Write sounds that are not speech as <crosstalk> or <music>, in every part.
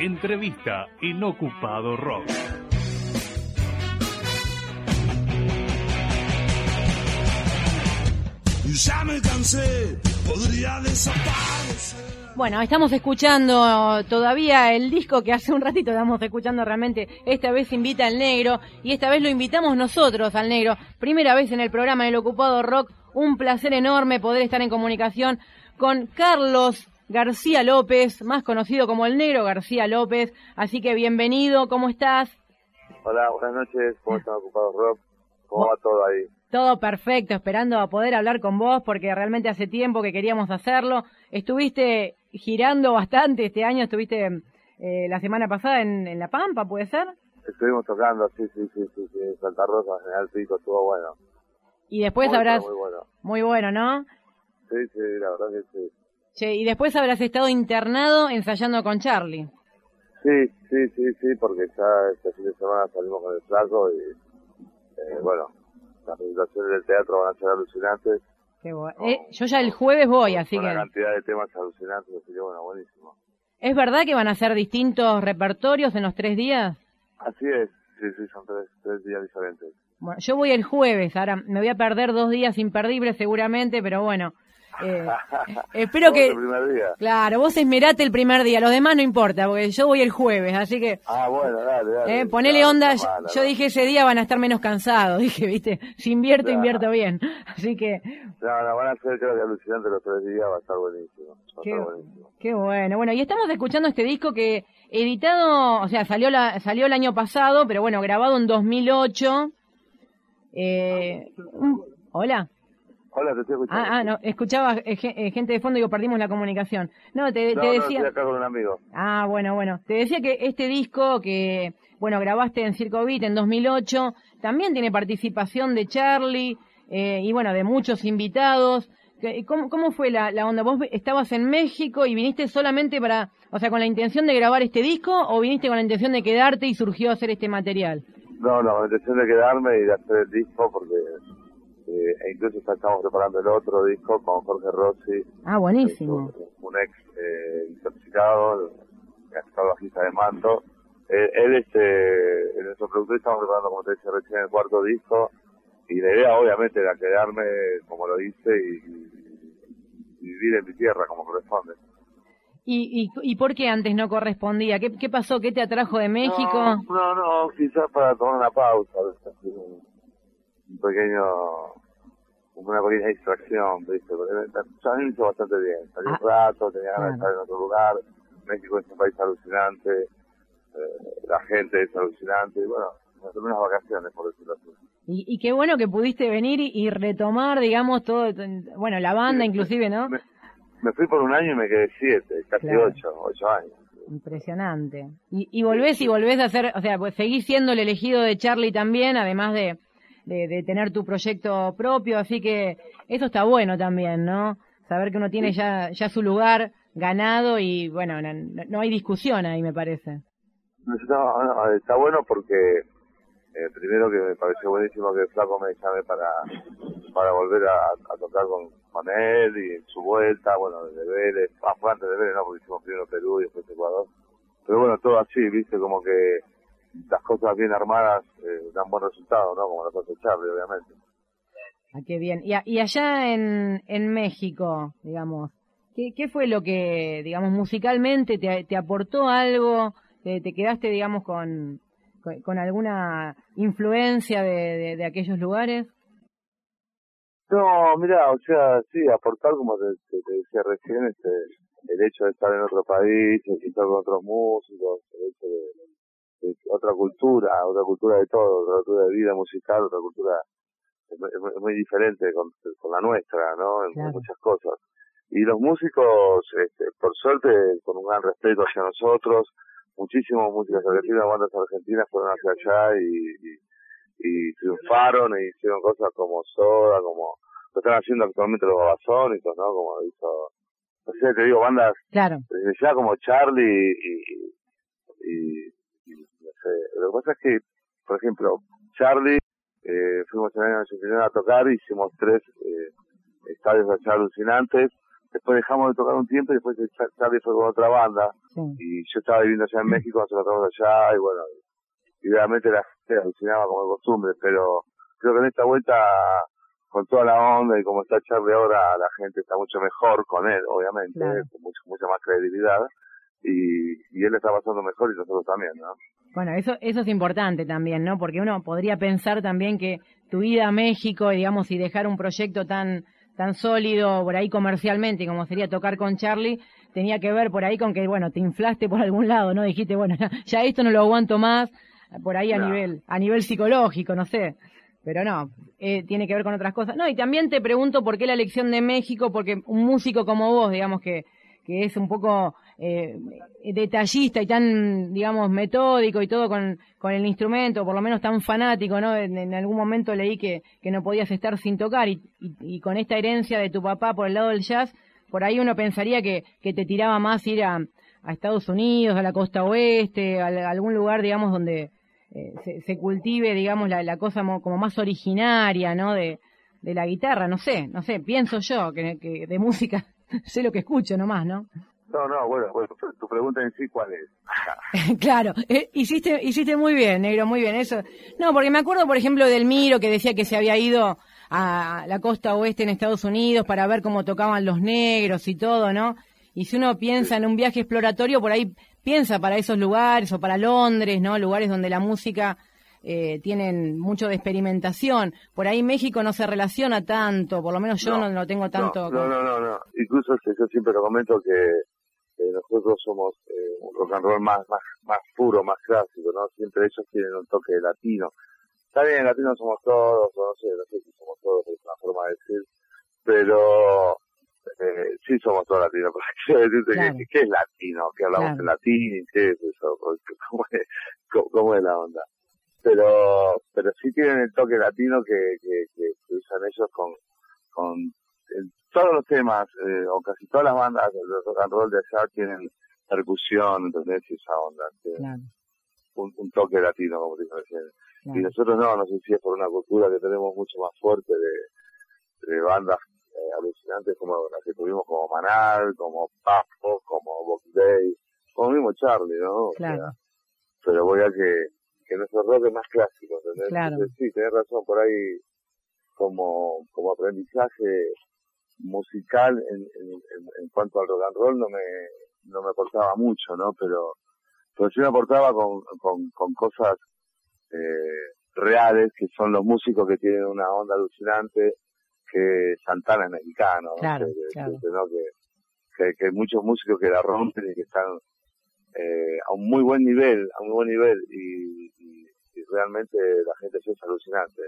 Entrevista en Ocupado Rock. Ya me cansé, podría desaparecer. Bueno, estamos escuchando todavía el disco que hace un ratito estamos escuchando realmente. Esta vez invita al negro y esta vez lo invitamos nosotros al negro. Primera vez en el programa El Ocupado Rock. Un placer enorme poder estar en comunicación con Carlos García López, más conocido como el negro García López. Así que bienvenido, ¿cómo estás? Hola, buenas noches, ¿cómo están ocupados Rock? ¿Cómo va todo ahí? Todo perfecto, esperando a poder hablar con vos porque realmente hace tiempo que queríamos hacerlo. Estuviste girando bastante este año, estuviste eh, la semana pasada en, La Pampa, ¿puede ser? Estuvimos tocando, sí, sí, sí, sí, sí. Santa Rosa, General Pico, estuvo bueno. Y después Muy, habrás... Muy bueno. Muy bueno, ¿no? Sí, sí, la verdad que sí. Che, y después habrás estado internado ensayando con Charlie. Sí, sí, sí, sí, porque ya este fin de semana salimos con el flaco y, eh, bueno, las presentaciones del teatro van a ser alucinantes. Qué bueno. Eh, yo ya el jueves voy, así con que... Una cantidad de temas alucinantes, así que bueno, buenísimo. ¿Es verdad que van a ser distintos repertorios en los tres días? Así es, sí, sí, son tres, tres días diferentes. Bueno, yo voy el jueves, ahora me voy a perder dos días imperdibles seguramente, pero bueno. Eh, <laughs> espero que... el primer día. Claro, vos esmerate el primer día, los demás no importa, porque yo voy el jueves, así que... Ah, bueno, dale, dale. Eh, ponele Claro, onda, mala, yo dije ese día van a estar menos cansados, <laughs> dije, viste, si invierto, Claro. invierto bien. Así que, No, no, van a ser creo que alucinantes los tres días, va a estar buenísimo. Va Qué- estar buenísimo. qué bueno. Bueno, y estamos escuchando este disco que editado, o sea, salió la, salió el año pasado, pero bueno, grabado en 2008. Eh, un- Hola. Hola, te estoy escuchando. Ah, ah, no, escuchaba eh, eh, gente de fondo y digo, perdimos la comunicación. No, te, No, te no, decía... estoy acá con un amigo. Ah, bueno, bueno. Te decía que este disco que, bueno, grabaste en Circo Beat en 2008, también tiene participación de Charlie eh, y, bueno, de muchos invitados. ¿Cómo, cómo fue la, la onda? ¿Vos estabas en México y viniste solamente para, o sea, con la intención de grabar este disco o viniste con la intención de quedarte y surgió hacer este material? No, no, la intención de quedarme y de hacer el disco porque eh, e incluso ya estamos preparando el otro disco con Jorge Rossi, Ah, buenísimo. un, un ex eh, intoxicado, que ha estado bajista de manto. Eh, él, este, en nuestro productor estamos preparando, como te decía recién, el cuarto disco y la idea obviamente era quedarme, como lo hice, y, y- y vivir en mi tierra como corresponde. ¿Y, y, y por qué antes no correspondía? ¿Qué, qué pasó? ¿Qué te atrajo de México? No, no, no, quizás para tomar una pausa, un, un pequeño, una pequeña distracción, ¿viste? Ya me hizo bastante bien. Salí Ah, un rato, tenía ganas de claro. estar en otro lugar. México es un país alucinante, eh, la gente es alucinante, y bueno, me tomé unas vacaciones, por decirlo así. Y, y qué bueno que pudiste venir y, y retomar, digamos, todo, bueno, la banda Sí, inclusive, ¿no? Me, me fui por un año y me quedé siete, casi Claro. ocho, ocho años. Impresionante. Y, y volvés y volvés a hacer, o sea, pues seguís siendo el elegido de Charlie también, además de, de, de tener tu proyecto propio, así que eso está bueno también, ¿no? Saber que uno tiene ya, ya su lugar ganado y bueno, no, no hay discusión ahí, me parece. No, no, está bueno porque eh, primero que me pareció buenísimo que flaco me llame para, para volver a, a tocar con, con él y en su vuelta, bueno, desde Vélez, ah, fue antes de Vélez, no, porque hicimos primero Perú y después Ecuador. Pero bueno, todo así, viste, como que las cosas bien armadas eh, dan buen resultado, ¿no? Como las hace Charlie, obviamente. Ah, qué bien. Y, a- y allá en, en México, digamos, ¿qué, ¿qué fue lo que, digamos, musicalmente te, te aportó algo? ¿Te, te quedaste, digamos, con, con, con alguna influencia de, de, de aquellos lugares? No, mira, o sea, sí, aportar, como te, te- te decía recién, este, el hecho de estar en otro país, de estar con otros músicos, el hecho de, otra cultura, otra cultura de todo, otra cultura de vida musical, otra cultura es, muy- es diferente con, con la nuestra, ¿no? En Claro. muchas cosas. Y los músicos, este, por suerte, con un gran respeto hacia nosotros, muchísimos músicos argentinos, bandas argentinas fueron hacia allá y, y, y triunfaron e hicieron cosas como Soda, como lo están haciendo actualmente los babasónicos, ¿no? Como hizo, no sé, te digo, bandas Claro, desde ya como Charlie y, lo que pasa es que, por ejemplo, Charlie, eh, fuimos en el año 89 a tocar, hicimos tres eh, estadios allá alucinantes, después dejamos de tocar un tiempo y después Charlie fue con otra banda. Y yo estaba viviendo allá en México, nosotros estábamos allá y bueno, y realmente la gente alucinaba como de costumbre, pero creo que en esta vuelta con toda la onda y como está Charlie ahora, la gente está mucho mejor con él, obviamente, con mucha, mucha más credibilidad y, y él está pasando mejor y nosotros también, ¿no? Bueno, eso, eso es importante también, ¿no? Porque uno podría pensar también que tu ida a México, digamos, y dejar un proyecto tan, tan sólido por ahí comercialmente como sería tocar con Charlie, tenía que ver por ahí con que, bueno, te inflaste por algún lado, ¿no? Dijiste, bueno, <laughs> ya esto no lo aguanto más, por ahí a nivel, a nivel psicológico, no sé. Pero no, eh, tiene que ver con otras cosas. No, y también te pregunto por qué la elección de México, porque un músico como vos, digamos que, que es un poco eh, detallista y tan, digamos, metódico y todo con, con el instrumento, por lo menos tan fanático, ¿no? En, algún momento leí que, que no podías estar sin tocar y, con esta herencia de tu papá por el lado del jazz, por ahí uno pensaría que, que te tiraba más ir a, a Estados Unidos, a la costa oeste, a, algún lugar, digamos, donde eh, se, se, cultive, digamos, la, la cosa como más originaria, ¿no? De, de la guitarra, no sé, no sé, pienso yo que, que de música <laughs> sé lo que escucho nomás, ¿no? No, no, bueno, bueno, tu pregunta en sí, ¿cuál es? <laughs> claro, eh, hiciste, hiciste muy bien, negro, muy bien, eso. No, porque me acuerdo, por ejemplo, del Miro que decía que se había ido a la costa oeste en Estados Unidos para ver cómo tocaban los negros y todo, ¿no? Y si uno piensa en un viaje exploratorio, por ahí piensa para esos lugares o para Londres, ¿no? Lugares donde la música eh, tienen mucho de experimentación. Por ahí México no se relaciona tanto, por lo menos yo no, lo tengo tanto. No, no, no, no, Incluso yo siempre lo comento que nosotros somos eh, un rock and roll más, más, más puro, más clásico, ¿no? Siempre ellos tienen un toque latino. Está bien, latinos somos todos, no sé, no sé si somos todos, es una forma de decir, pero eh, sí somos todos latinos, pero quiero decirte que, ¿qué es latino? ¿Qué hablamos en latín? ¿Qué es eso? ¿Cómo es, cómo, es la onda? Pero, pero sí tienen el toque latino que, que, que usan ellos con, con todos los temas, eh, o casi todas las bandas de rock and roll de allá tienen percusión, ¿entendés? Y esa onda. Un, un, toque latino, como digo recién. Y nosotros no, no sé si es por una cultura que tenemos mucho más fuerte de, de bandas eh, alucinantes como las que tuvimos como Manal, como Papo, como Box Day, como mismo Charlie, ¿no? Claro. pero voy a que, que nuestro rock es más clásico, ¿entendés? Claro. sí, tenés razón, por ahí como, como aprendizaje musical en, en, cuanto al rock and roll no me, no me aportaba mucho, ¿no? Pero, pero sí me aportaba con, con, con cosas eh, reales, que son los músicos que tienen una onda alucinante, que Santana es mexicano, claro, Que, que, hay muchos músicos que la rompen y que están eh, a un muy buen nivel, a un muy buen nivel, y, y, realmente la gente es alucinante.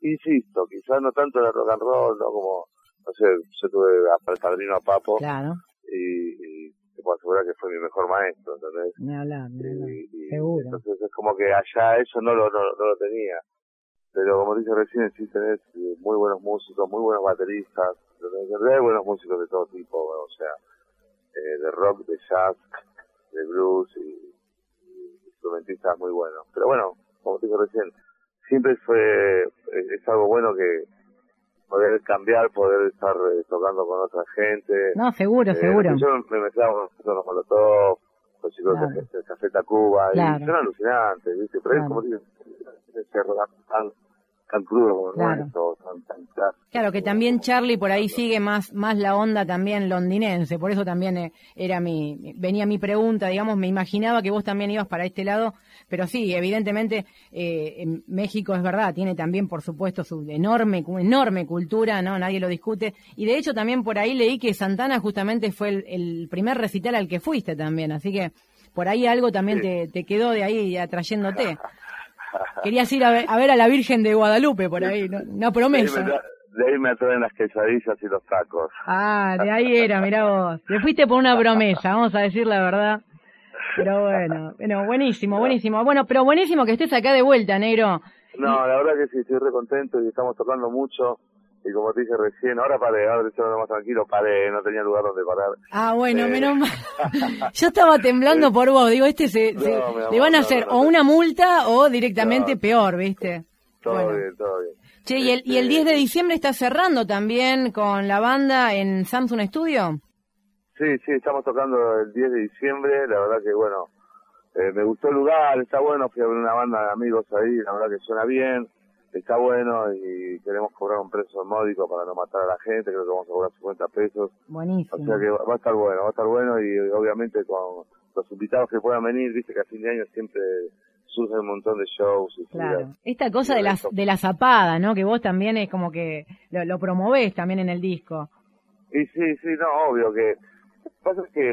Insisto, quizás no tanto el rock and roll, ¿no? Como no sé, yo tuve al padrino a Papo. Claro. Y, te puedo asegurar que fue mi mejor maestro, ¿entendés? Ni hablar, ni hablar. Seguro. Entonces es como que allá eso no lo, no, lo tenía. Pero como dice recién, sí tenés eh, muy buenos músicos, muy buenos bateristas, hay buenos músicos de todo tipo, o sea, eh, de rock, de jazz, de blues y, instrumentistas muy buenos. Pero bueno, como dije recién, siempre fue, es algo bueno que, poder cambiar, poder estar eh, tocando con otra gente. No, seguro, eh, seguro. Yo me mezclaba con los Molotov, los chicos claro. de, Café Tacuba, y son alucinantes, ¿viste? Pero es como si se tan tan crudo claro. Claro, que también Charlie por ahí sigue más, más la onda también londinense, por eso también eh, era mi, venía mi pregunta, digamos, me imaginaba que vos también ibas para este lado, pero sí, evidentemente eh, en México es verdad, tiene también por supuesto su enorme, enorme cultura, ¿no? Nadie lo discute, y de hecho también por ahí leí que Santana justamente fue el, primer recital al que fuiste también, así que por ahí algo también te, te quedó de ahí atrayéndote. <laughs> <laughs> Querías ir a ver, a la Virgen de Guadalupe por ahí, una promesa. De ahí, me, atraen las quesadillas y los tacos. Ah, de ahí <laughs> era, mirá vos. Te fuiste por una promesa, vamos a decir la verdad. Pero bueno, bueno, buenísimo, buenísimo. Bueno, pero buenísimo que estés acá de vuelta, negro. No, la verdad que sí, estoy re contento y estamos tocando mucho y como te dije recién, ahora paré, ahora estoy más tranquilo, paré, no tenía lugar donde parar. Ah, bueno, eh. menos mal. <laughs> <laughs> Yo estaba temblando por vos, digo, este se, le van a hacer o una multa o directamente peor, ¿viste? Todo bien, todo bien. Che, ¿y el, ¿y el 10 de diciembre está cerrando también con la banda en Samsung Studio? Sí, sí, estamos tocando el 10 de diciembre, la verdad que bueno, eh, me gustó el lugar, está bueno, fui a ver una banda de amigos ahí, la verdad que suena bien, está bueno y queremos cobrar un precio módico para no matar a la gente, creo que vamos a cobrar 50 pesos. Buenísimo. O sea que va a estar bueno, va a estar bueno y obviamente con los invitados que puedan venir, viste que a fin de año siempre surgen un montón de shows. Y claro, esta cosa de la, de la zapada, ¿no? Que vos también es como que lo, lo promovés también en el disco. Y sí, sí, no, obvio que... Lo que pasa es que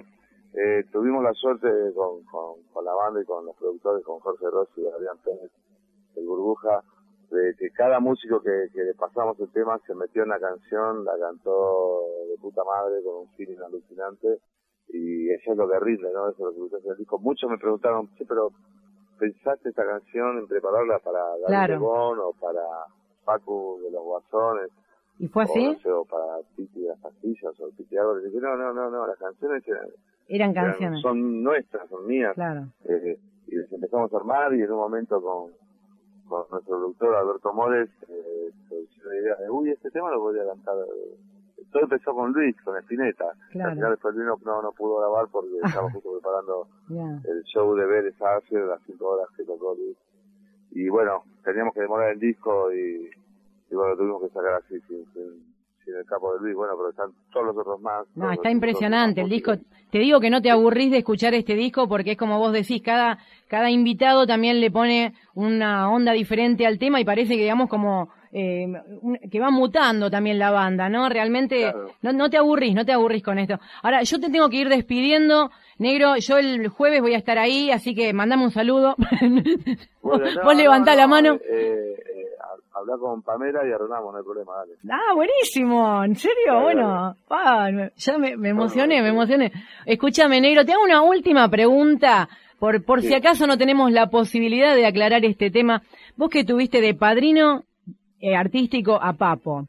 eh, tuvimos la suerte con, con, con, la banda y con los productores, con Jorge Rossi y Adrián Pérez, el Burbuja, de que cada músico que, que le pasamos el tema se metió en la canción, la cantó de puta madre con un feeling alucinante y eso es lo que rinde, ¿no? Eso es lo que el disco. Muchos me preguntaron, sí, pero ¿pensaste esta canción en prepararla para David claro. o para Paco de los Guasones? ¿Y fue así? O, para Titi de las Pastillas o Titi algo. Le dije, no, no, no, no, las canciones eran, eran canciones. son nuestras, son mías. Claro. Eh, y les empezamos a armar y en un momento con, con nuestro productor Alberto Mores eh, la idea de, uy, este tema lo podría cantar todo empezó con Luis, con Espineta. Claro. Al final después Luis no, no, pudo grabar porque <laughs> estaba justo preparando el show de Vélez de las cinco horas que tocó Luis. Y bueno, teníamos que demorar el disco y, y bueno, tuvimos que sacar así sin, sin, sin el capo de Luis. Bueno, pero están todos los otros más. No, está impresionante el disco. Te digo que no te aburrís de escuchar este disco porque es como vos decís, cada, cada invitado también le pone una onda diferente al tema y parece que digamos como eh, que va mutando también la banda, ¿no? Realmente no, no te aburrís, no te aburrís con esto. Ahora, yo te tengo que ir despidiendo. Negro, yo el jueves voy a estar ahí, así que mandame un saludo. <laughs> Bueno, Vos levantá la mano. Eh, eh, habla con Pamela y arreglamos, no hay problema, dale. Ah, buenísimo, ¿en serio? bueno, ya me, me emocioné, me emocioné. Escúchame, Negro, te hago una última pregunta, por, por si acaso no tenemos la posibilidad de aclarar este tema. Vos que tuviste de padrino eh, artístico a Papo.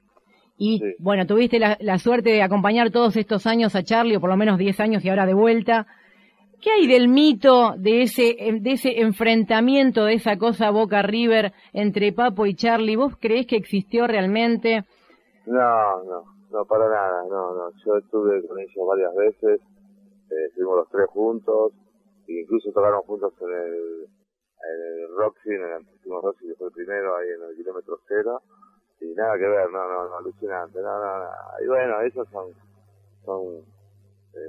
Y bueno, tuviste la, suerte de acompañar todos estos años a Charlie, o por lo menos 10 años y ahora de vuelta. ¿Qué hay del mito de ese, de ese enfrentamiento, de esa cosa Boca River entre Papo y Charlie? ¿Vos creés que existió realmente? No, no, no, para nada, no, no. Yo estuve con ellos varias veces, eh, estuvimos los tres juntos, e incluso tocaron juntos en el, en el Roxy, en el antísimo Roxy, que fue el primero, ahí en el kilómetro cero, y nada que ver, no, no, no, alucinante, no, no, no. Y bueno, esos son, son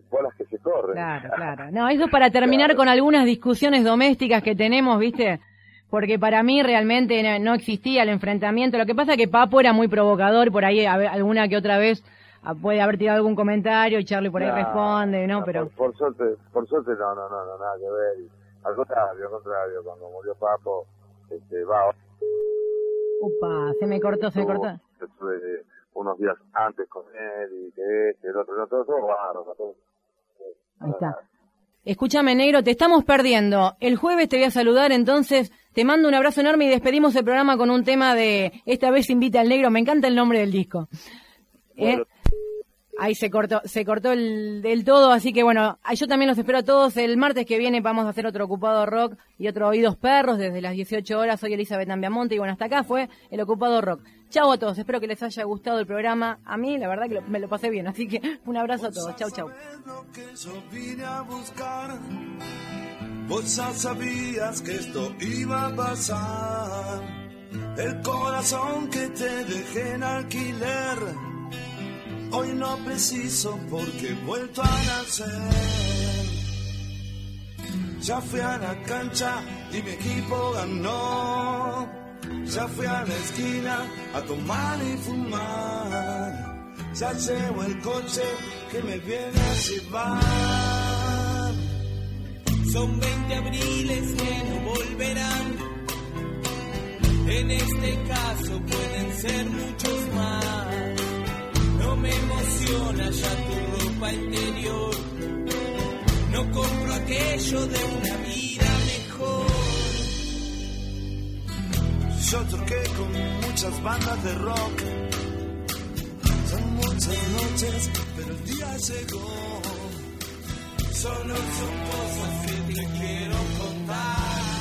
bolas que se corren. Claro, <laughs> claro. No, eso para terminar con algunas discusiones domésticas que tenemos, ¿viste? Porque para mí realmente no existía el enfrentamiento. Lo que pasa es que Papo era muy provocador, por ahí alguna que otra vez ah, puede haber tirado algún comentario y Charlie por ahí responde, ¿no? Pero por, por, suerte, por suerte no, no, no, no, nada que ver. Al contrario, al contrario, cuando murió Papo, este, va. Upa, se me cortó, se me cortó. Unos días antes con él y que este, el otro, todo raro, todo. Ahí está. Escúchame, negro, te estamos perdiendo. El jueves te voy a saludar, entonces te mando un abrazo enorme y despedimos el programa con un tema de Esta vez invita al negro. Me encanta el nombre del disco. ¿Eh? Ahí se cortó, se cortó el, del todo, así que bueno, yo también los espero a todos. El martes que viene vamos a hacer otro Ocupado Rock y otro Oídos Perros desde las 18 horas. Soy Elizabeth Ambiamonte y bueno, hasta acá fue el Ocupado Rock. Chau a todos, espero que les haya gustado el programa. A mí, la verdad que me lo pasé bien, así que <laughs> un abrazo a todos. Chau, chau. Hoy no preciso porque he vuelto a nacer. Ya fui a la cancha y mi equipo ganó. Ya fui a la esquina a tomar y fumar. Ya llevo el coche que me viene a llevar. Son 20 abriles que no volverán. En este caso pueden ser muchos más tu ropa interior. No compro aquello de una vida mejor. Yo toqué con muchas bandas de rock. Son muchas noches, pero el día llegó. Solo son cosas que te quiero contar.